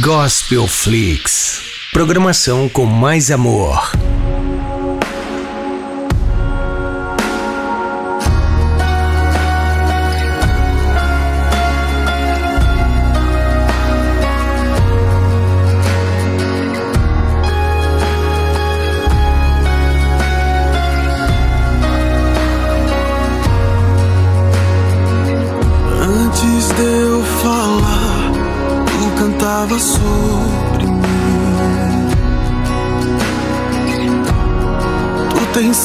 Gospel Flix. Programação com mais amor.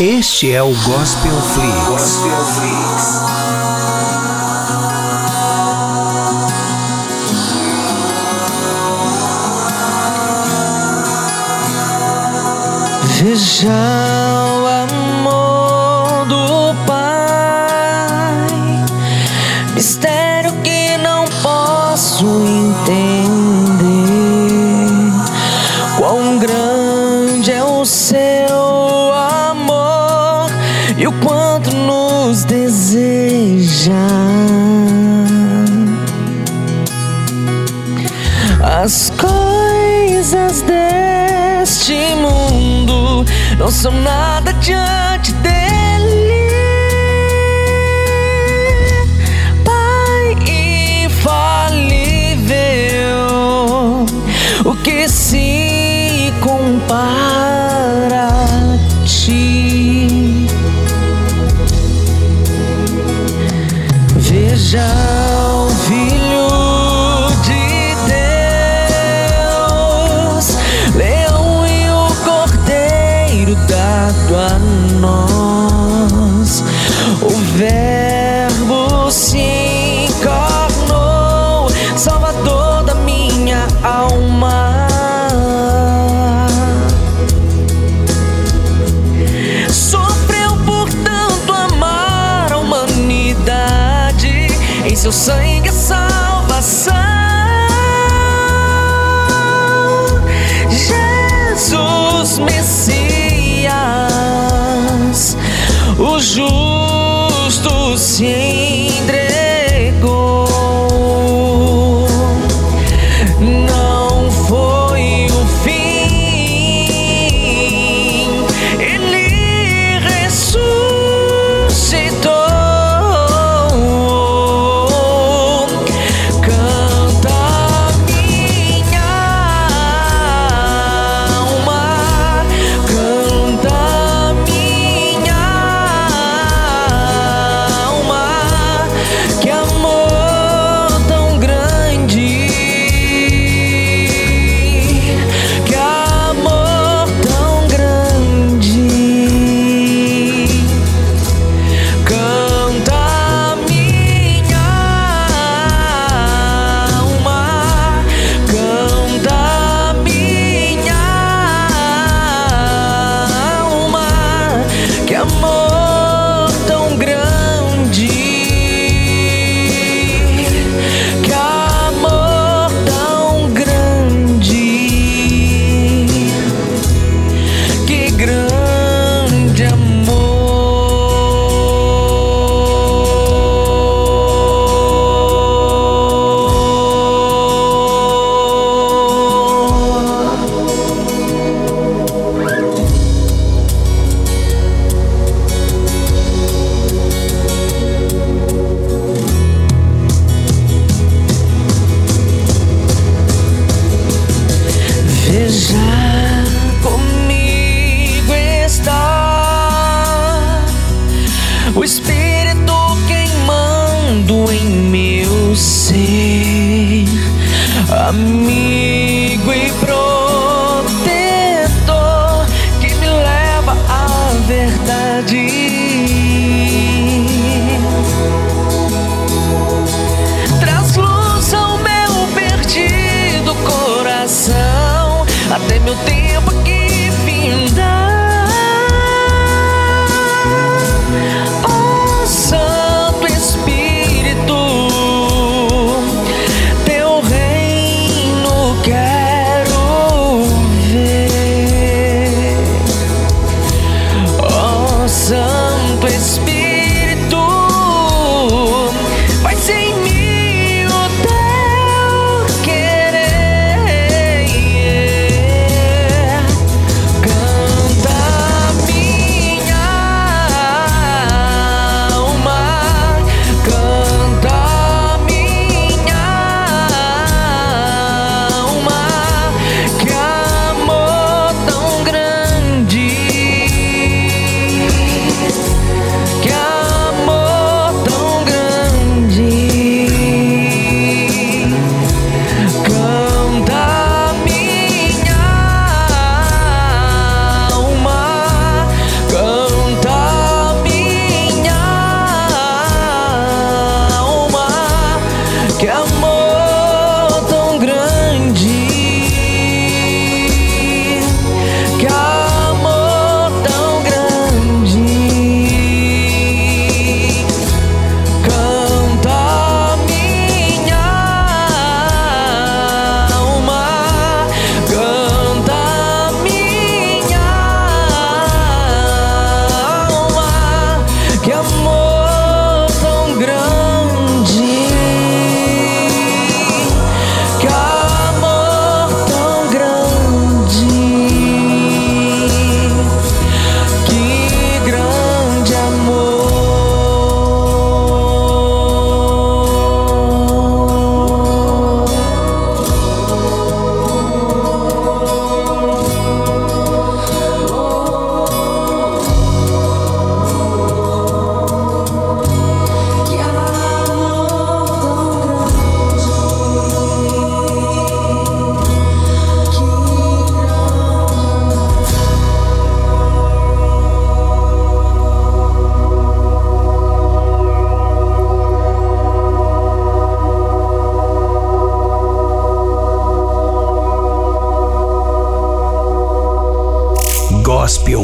Este é o Gospel Flix. Gospel Flix. Veja se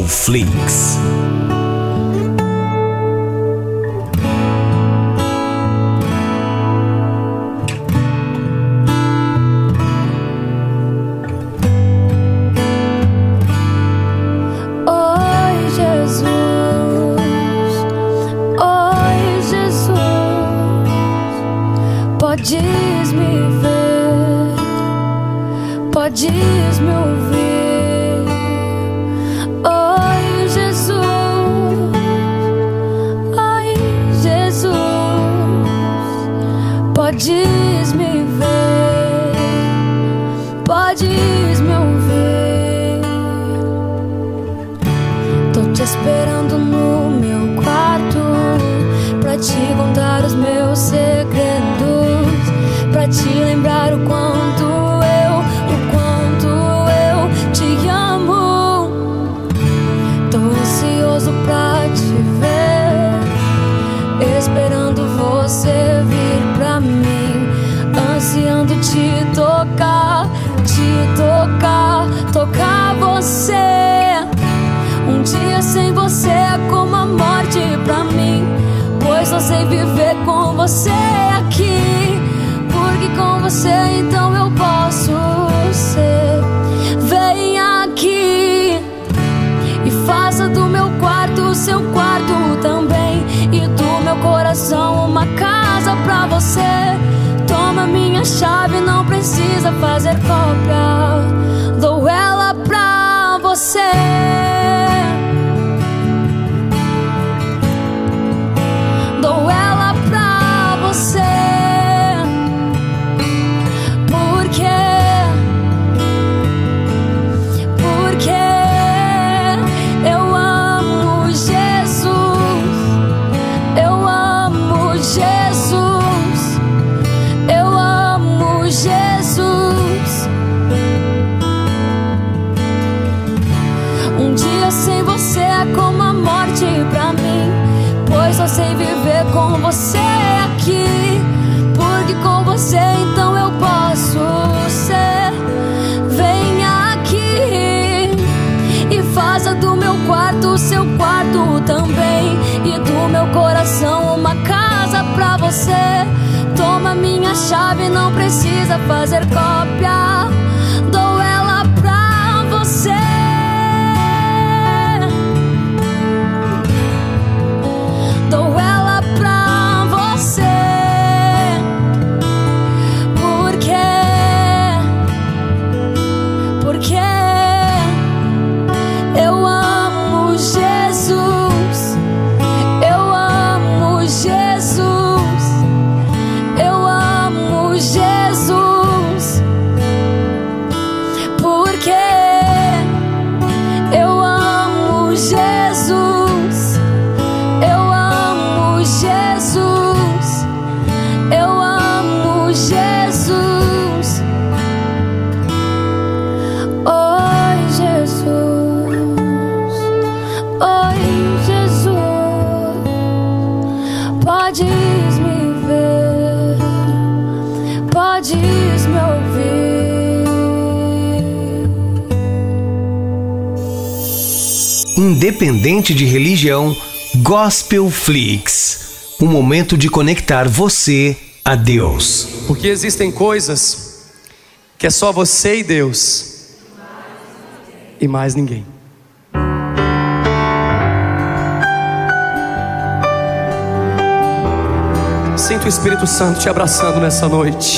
Flix. Te lembrar o quanto eu, o quanto eu te amo Tô ansioso pra te ver Esperando você vir pra mim Ansiando te tocar, te tocar, tocar você um dia sem você é como a morte pra mim. Pois só sei viver com você você então eu posso ser. Vem aqui e faça do meu quarto o seu quarto também. E do meu coração uma casa pra você. Toma minha chave, não precisa fazer cópia. Dou ela pra você. Você aqui. Porque com você então eu posso ser. Venha aqui e faça do meu quarto seu quarto também. E do meu coração uma casa pra você. Toma minha chave, não precisa fazer cópia. Independente de religião, Gospel Flix. Um momento de conectar você a Deus. Porque existem coisas que é só você e Deus. E mais ninguém. Sinto o Espírito Santo te abraçando nessa noite.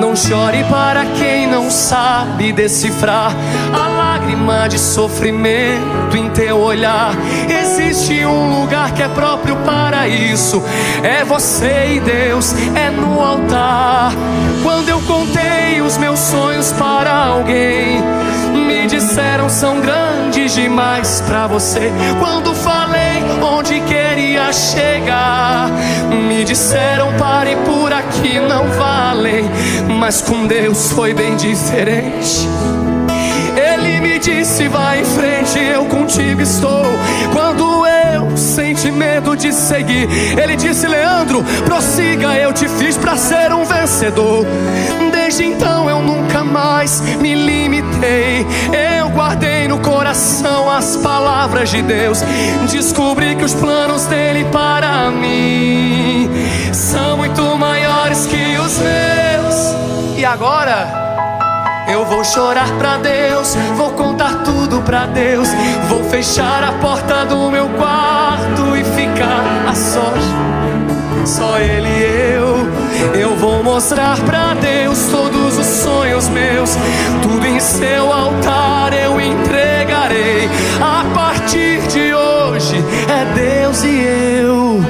Não chore para quem não sabe decifrar a lágrima de sofrimento em teu olhar. Existe um lugar que é próprio para isso. É você e Deus, é no altar. Quando eu contei os meus sonhos para alguém, me disseram são grandes demais para você. Quando falei onde chegar, me disseram pare por aqui, não valem. Mas com Deus foi bem diferente. Ele me disse: vai em frente, eu contigo estou. Quando eu senti medo de seguir, ele disse: Leandro, prossiga, eu te fiz para ser um vencedor. Desde então eu nunca mais me limitei. Eu guardei no coração as palavras de Deus. Descobri que os planos dele para mim são muito maiores que os meus. E agora? Vou chorar pra Deus, vou contar tudo pra Deus. Vou fechar a porta do meu quarto e ficar a sós. Só Ele e eu. Eu vou mostrar pra Deus todos os sonhos meus. Tudo em seu altar eu entregarei. A partir de hoje é Deus e eu,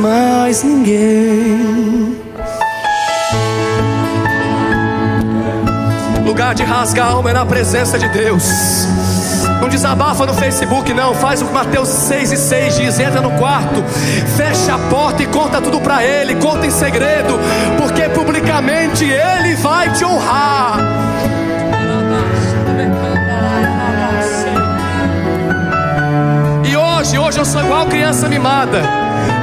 mais ninguém. Lugar de rasgar alma é na presença de Deus. Não desabafa no Facebook, não. Faz o que Mateus 6 e 6 diz: entra no quarto, fecha a porta e conta tudo para Ele. Conta em segredo, porque publicamente Ele vai te honrar. E hoje, hoje eu sou igual criança mimada.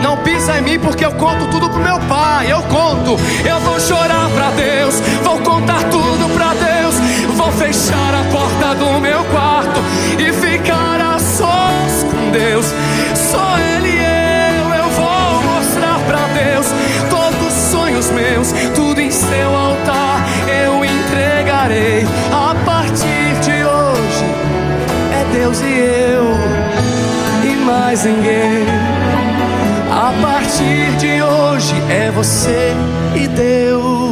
Não pisa em mim porque eu conto tudo pro meu pai. Eu conto, eu vou chorar pra Deus, vou contar tudo pra Deus, vou fechar a porta do meu quarto e ficar a sós com Deus. Só Ele e eu, eu vou mostrar pra Deus todos os sonhos meus, tudo em seu altar eu entregarei. A partir de hoje é Deus e eu e mais ninguém. A partir de hoje é você e Deus.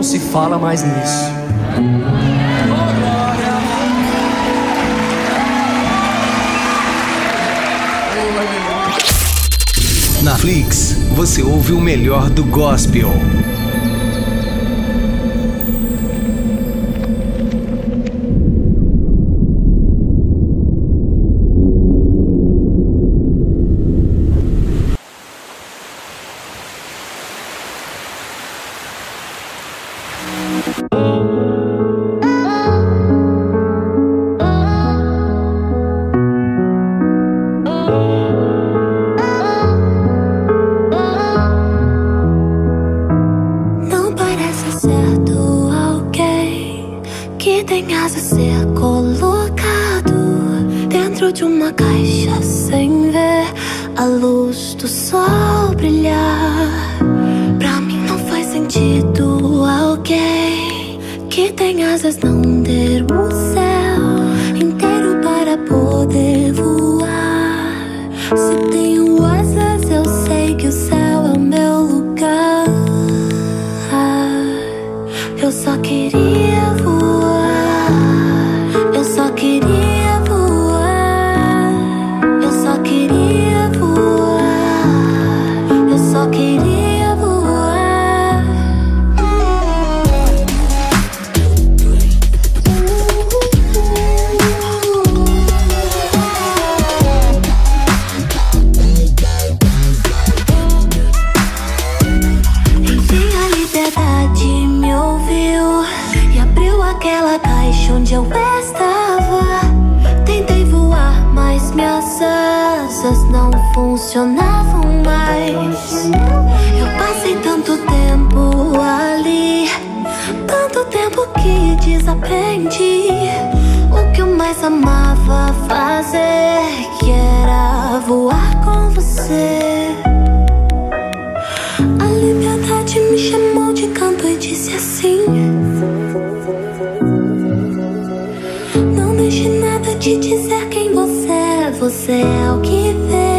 Não se fala mais nisso. Na Flix, você ouve o melhor do gospel. Uma caixa sem ver a luz do sol brilhar. Pra mim não faz sentido alguém que tem asas não ter o céu inteiro para poder voar. Se tempo que desaprendi O que eu mais amava fazer Que era voar com você. A liberdade me chamou de canto e disse assim Não deixe nada te dizer quem você é Você é o que vê.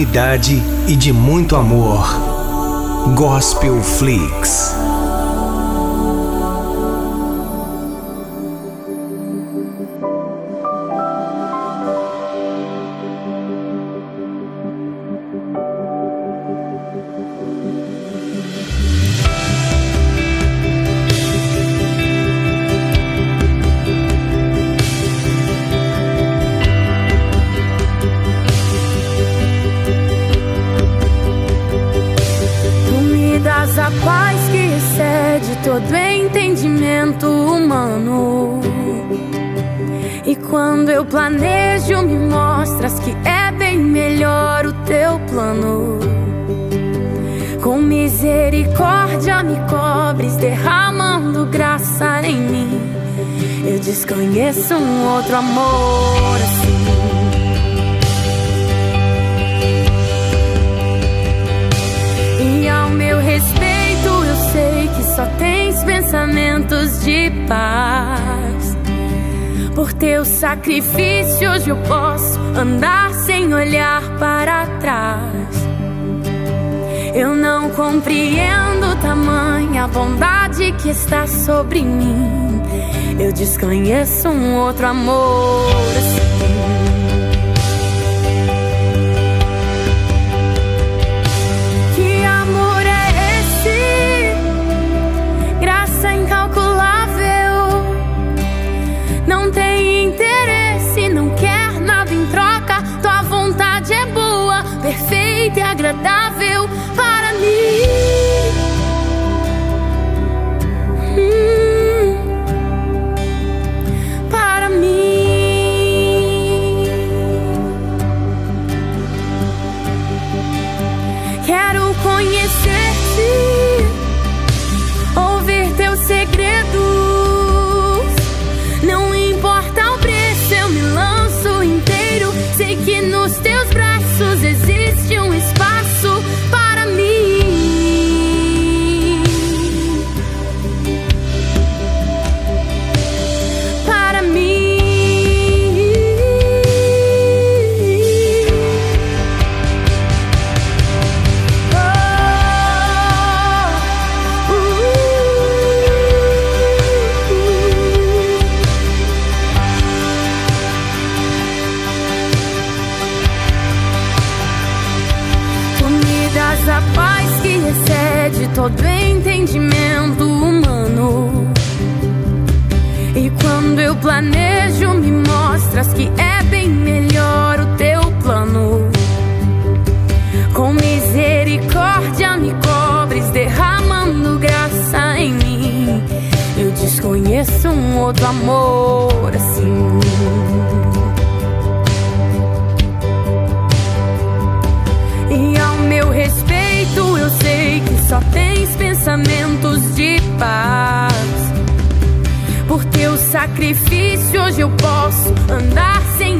unidade e de muito amor. Gospel Flea. Paz que excede todo entendimento humano. E quando eu planejo, me mostras que é bem melhor o teu plano. Com misericórdia me cobres, derramando graça em mim. Eu desconheço um outro amor. Assim. pensamentos de paz. Por teu sacrifício hoje eu posso andar sem olhar para trás. Eu não compreendo tamanha bondade que está sobre mim. Eu desconheço um outro amor assim. Te agradar. outro amor assim. E ao meu respeito, eu sei que só tens pensamentos de paz. Por teu sacrifício, hoje eu posso andar sem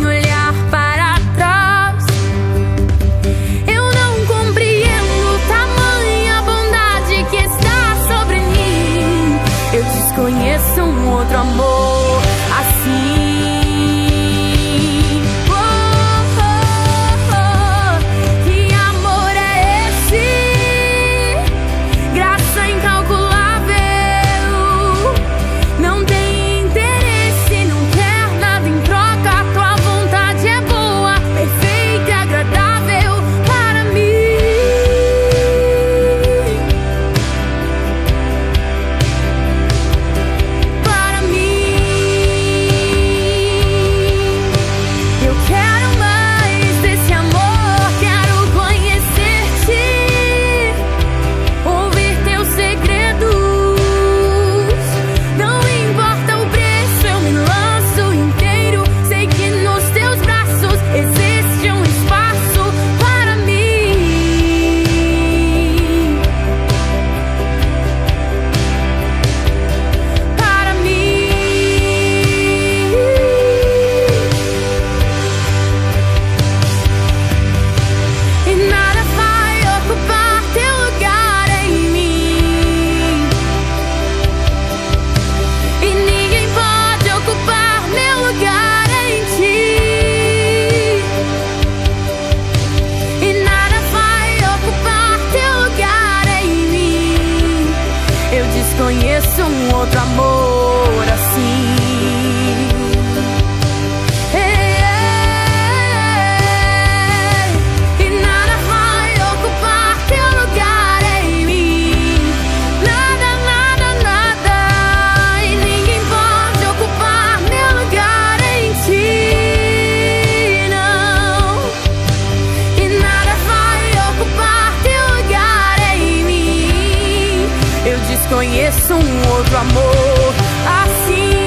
conheço um outro amor assim.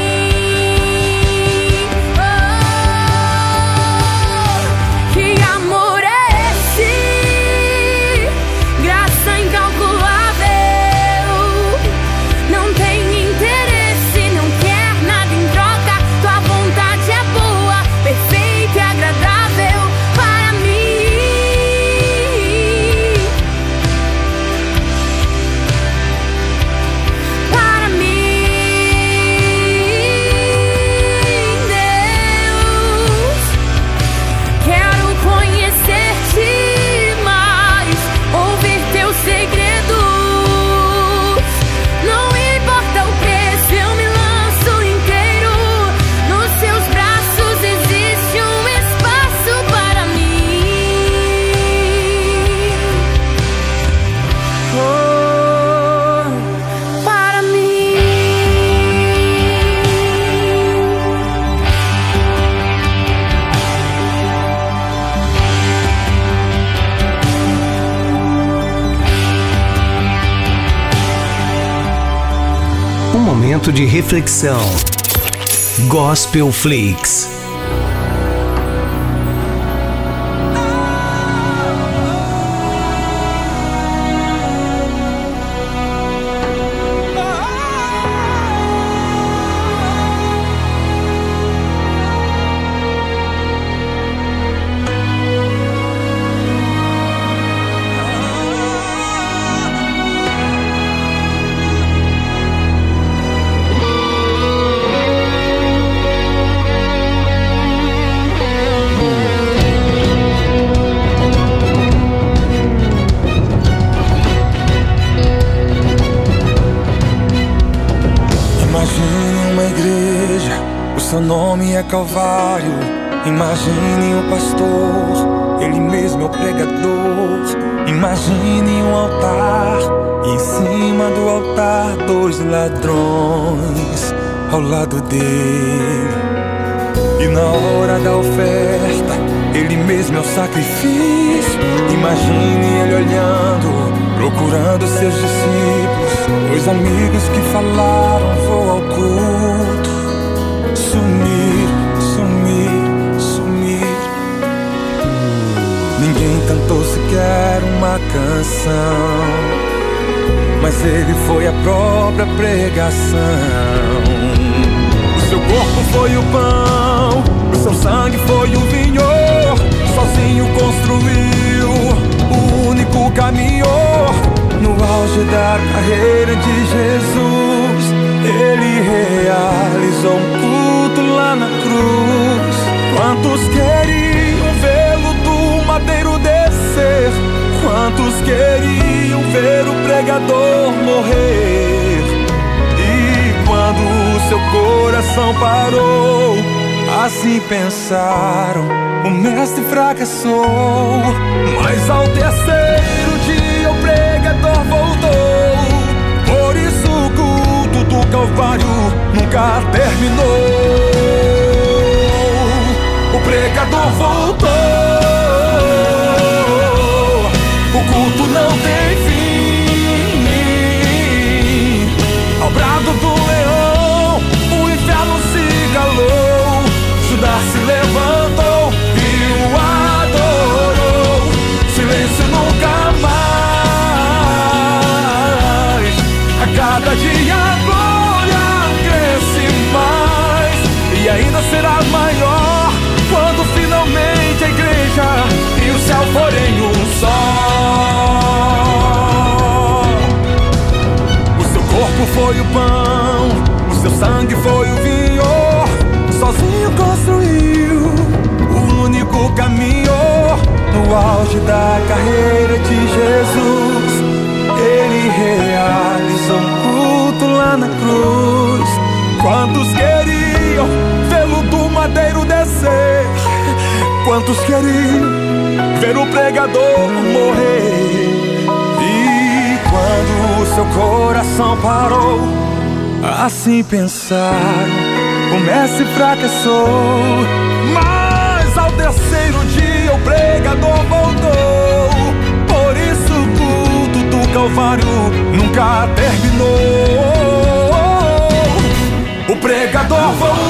Um momento de reflexão. Gospel Flix. canção, mas ele foi a própria pregação. O seu corpo foi o pão, o seu sangue foi o vinho, sozinho construiu o único caminho. No auge da carreira de Jesus, ele realizou um culto lá na cruz. Quantos queriam? Quantos queriam ver o pregador morrer? E quando seu coração parou, assim pensaram: o mestre fracassou. Mas ao terceiro dia o pregador voltou. Por isso o culto do Calvário nunca terminou o pregador voltou. Culto não tem fim. Ao brado do leão, o inferno se calou. Judá se levantou e o adorou. Silêncio nunca mais. A cada dia a glória cresce mais e ainda será Quantos queriam ver o pregador morrer? E quando o seu coração parou, assim pensaram, o mestre fracassou. Mas ao terceiro dia o pregador voltou. Por isso o culto do Calvário nunca terminou. O pregador voltou.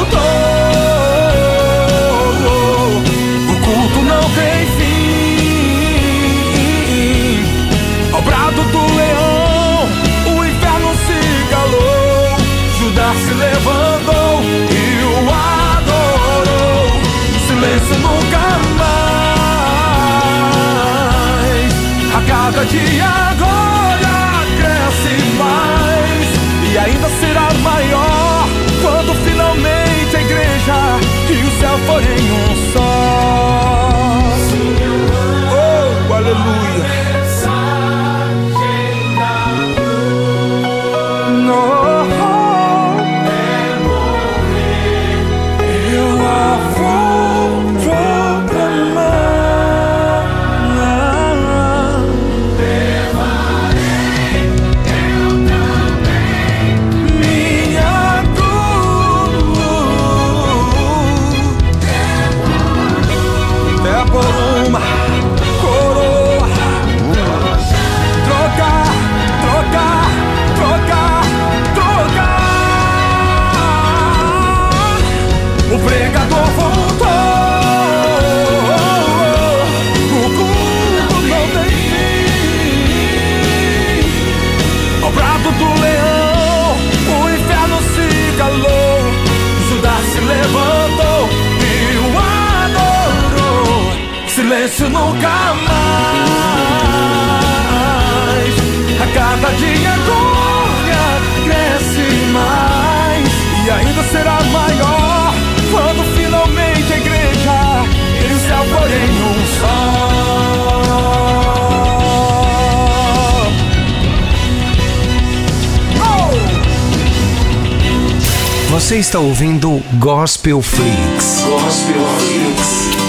Você está ouvindo Gospel Flix. Gospel Flix.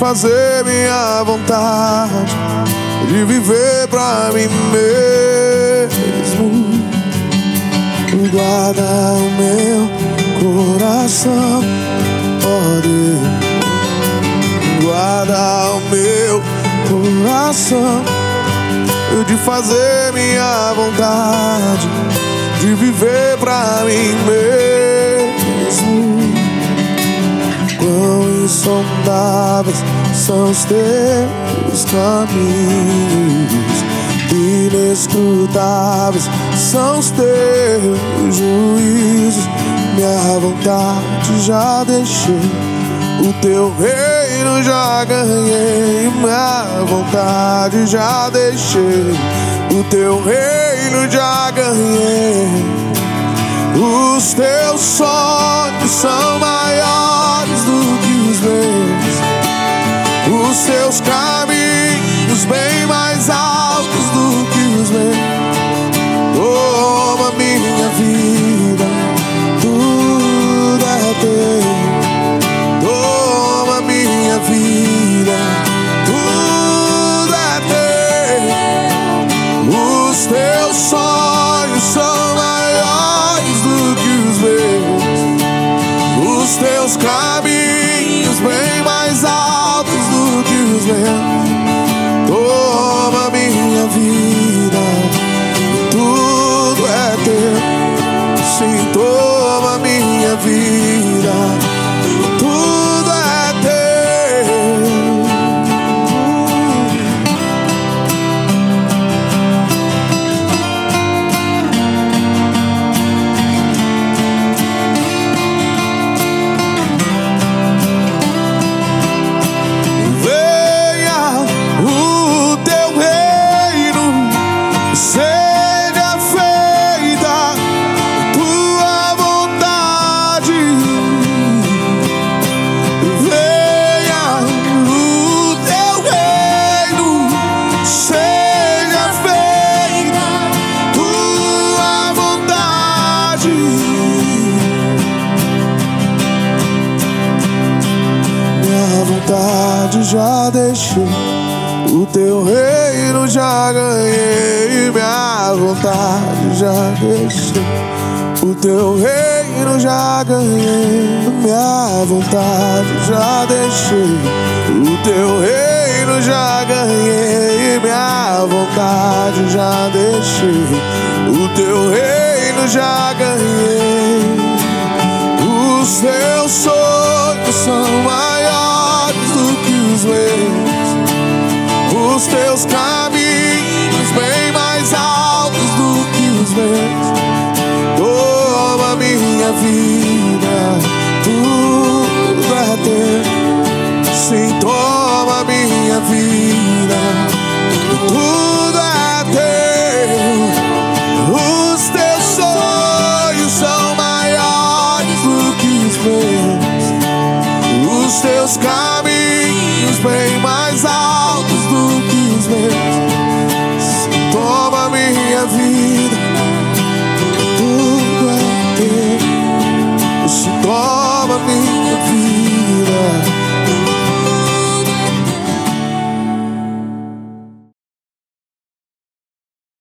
Fazer minha vontade, de viver pra mim mesmo, guarda o meu coração, ó Deus. Guarda o meu coração de fazer minha vontade, de viver pra mim mesmo. Insondáveis são os teus caminhos inescrutáveis são os teus juízos. Minha vontade já deixei, o teu reino já ganhei. Minha vontade já deixei, o teu reino já ganhei. Os teus sonhos são maiores os teus caminhos bem mais altos do que os meus. Toma minha vida, tudo é teu. Vontade já deixei, o teu reino já ganhei. Minha vontade já deixei, o teu reino já ganhei. Minha vontade já deixei, o teu reino já ganhei. Os teus sonhos são maiores do que os meus. Os teus caminhos bem mais altos assim toma minha vida. Tudo é teu. Os teus sonhos são maiores do que os meus. Os teus caminhos bem mais altos do que os meus. Toma minha vida. Tudo é teu. Toma minha vida.